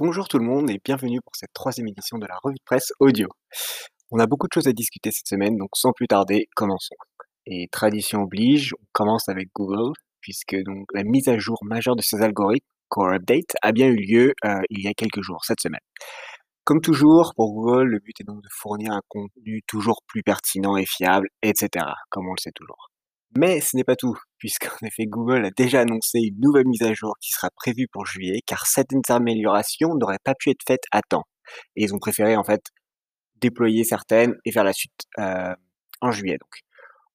Bonjour tout le monde et bienvenue pour cette troisième édition de la revue de presse audio. On a beaucoup de choses à discuter cette semaine, donc sans plus tarder, commençons. Et tradition oblige, on commence avec Google, puisque donc la mise à jour majeure de ses algorithmes, Core Update, a bien eu lieu euh, il y a quelques jours, cette semaine. Comme toujours, pour Google, le but est donc de fournir un contenu toujours plus pertinent et fiable, etc., comme on le sait toujours. Mais ce n'est pas tout, puisqu'en effet Google a déjà annoncé une nouvelle mise à jour qui sera prévue pour juillet, car certaines améliorations n'auraient pas pu être faites à temps. Et ils ont préféré en fait déployer certaines et faire la suite euh, en juillet. Donc.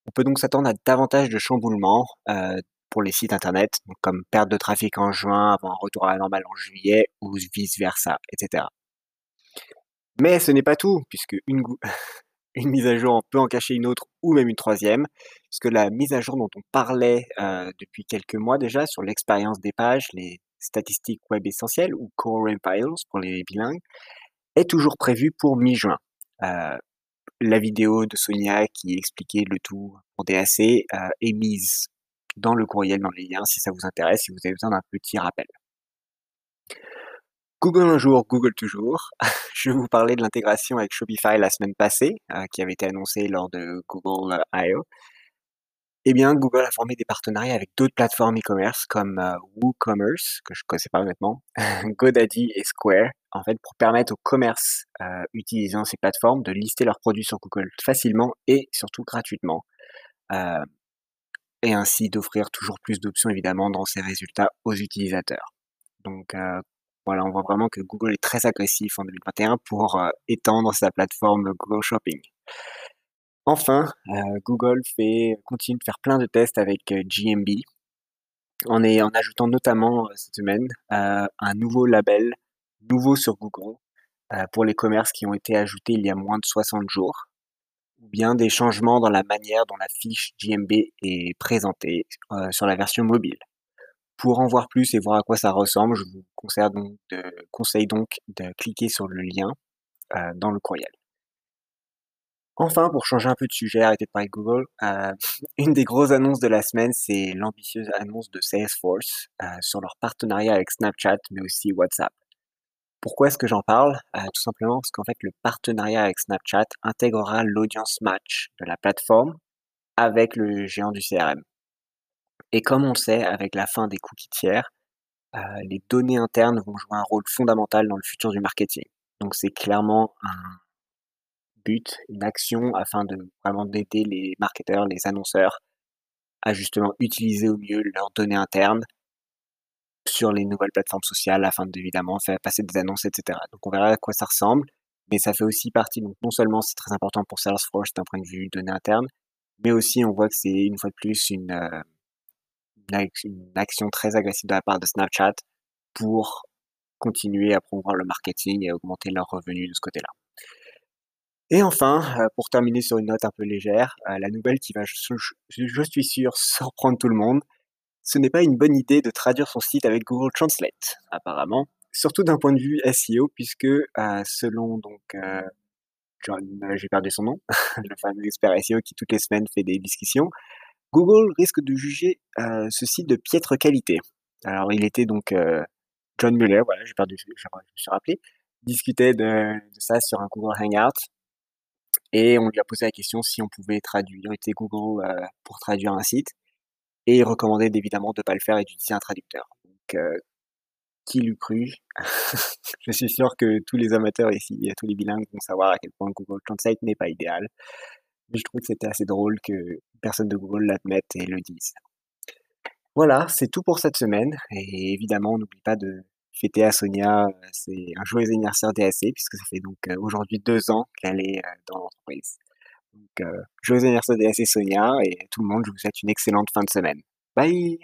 On peut donc s'attendre à davantage de chamboulements euh, pour les sites internet, comme perte de trafic en juin avant un retour à la normale en juillet, ou vice-versa, etc. Mais ce n'est pas tout, puisque une, une mise à jour peut en cacher une autre ou même une troisième, puisque la mise à jour dont on parlait euh, depuis quelques mois déjà sur l'expérience des pages, les statistiques web essentielles ou Core Files pour les bilingues, est toujours prévue pour mi-juin. Euh, la vidéo de Sonia qui expliquait le tout en DAC euh, est mise dans le courriel, dans les liens, si ça vous intéresse, si vous avez besoin d'un petit rappel. Google un jour, Google toujours. Je vais vous parler de l'intégration avec Shopify la semaine passée, euh, qui avait été annoncée lors de Google I.O. Eh bien, Google a formé des partenariats avec d'autres plateformes e-commerce comme euh, WooCommerce, que je ne connaissais pas honnêtement, GoDaddy et Square, en fait, pour permettre aux commerces euh, utilisant ces plateformes de lister leurs produits sur Google facilement et surtout gratuitement. et ainsi d'offrir toujours plus d'options évidemment dans ces résultats aux utilisateurs. Donc, voilà, on voit vraiment que Google est très agressif en 2021 pour euh, étendre sa plateforme Google Shopping. Enfin, euh, Google fait, continue de faire plein de tests avec euh, GMB, en, en ajoutant notamment cette semaine un nouveau label, nouveau sur Google, pour les commerces qui ont été ajoutés il y a moins de 60 jours, ou bien des changements dans la manière dont la fiche GMB est présentée sur la version mobile. Pour en voir plus et voir à quoi ça ressemble, je vous conseille donc de, cliquer sur le lien euh, dans le courriel. Enfin, pour changer un peu de sujet, arrêtez de parler Google, euh, une des grosses annonces de la semaine, c'est l'ambitieuse annonce de Salesforce euh, sur leur partenariat avec Snapchat, mais aussi WhatsApp. Pourquoi est-ce que j'en parle? Tout simplement parce qu'en fait, le partenariat avec Snapchat intégrera l'audience match de la plateforme avec le géant du CRM. Et comme on sait, avec la fin des cookies tiers, euh, les données internes vont jouer un rôle fondamental dans le futur du marketing. Donc c'est clairement un but, une action afin de vraiment d'aider les marketeurs, les annonceurs à justement utiliser au mieux leurs données internes sur les nouvelles plateformes sociales afin d'évidemment faire passer des annonces, etc. Donc on verra à quoi ça ressemble, mais ça fait aussi partie, donc non seulement c'est très important pour Salesforce d'un point de vue données internes, mais aussi on voit que c'est une fois de plus une, euh, une action très agressive de la part de Snapchat pour continuer à promouvoir le marketing et augmenter leurs revenus de ce côté-là. Et enfin, euh, pour terminer sur une note un peu légère, euh, la nouvelle qui va, je, suis sûr, surprendre tout le monde, ce n'est pas une bonne idée de traduire son site avec Google Translate, apparemment, surtout d'un point de vue SEO, puisque euh, selon donc j'ai perdu son nom, le fameux expert SEO qui toutes les semaines fait des discussions, Google risque de juger euh, ce site de piètre qualité. Alors, il était donc euh, John Muller, voilà, j'ai perdu, je, me suis rappelé, discutait de, ça sur un Google Hangout et on lui a posé la question si on pouvait traduire, était Google euh, pour traduire un site et il recommandait évidemment de ne pas le faire et d'utiliser un traducteur. Donc, qui l'eût cru? Je suis sûr que tous les amateurs ici, tous les bilingues vont savoir à quel point Google Translate n'est pas idéal je trouve que c'était assez drôle que personne de Google l'admette et le dise. Voilà, c'est tout pour cette semaine. Et évidemment, n'oublie pas de fêter à Sonia, euh, c'est un joyeux anniversaire DAC, puisque ça fait donc euh, aujourd'hui deux ans qu'elle est euh, dans l'entreprise. Donc, joyeux anniversaire DAC Sonia, et tout le monde, je vous souhaite une excellente fin de semaine. Bye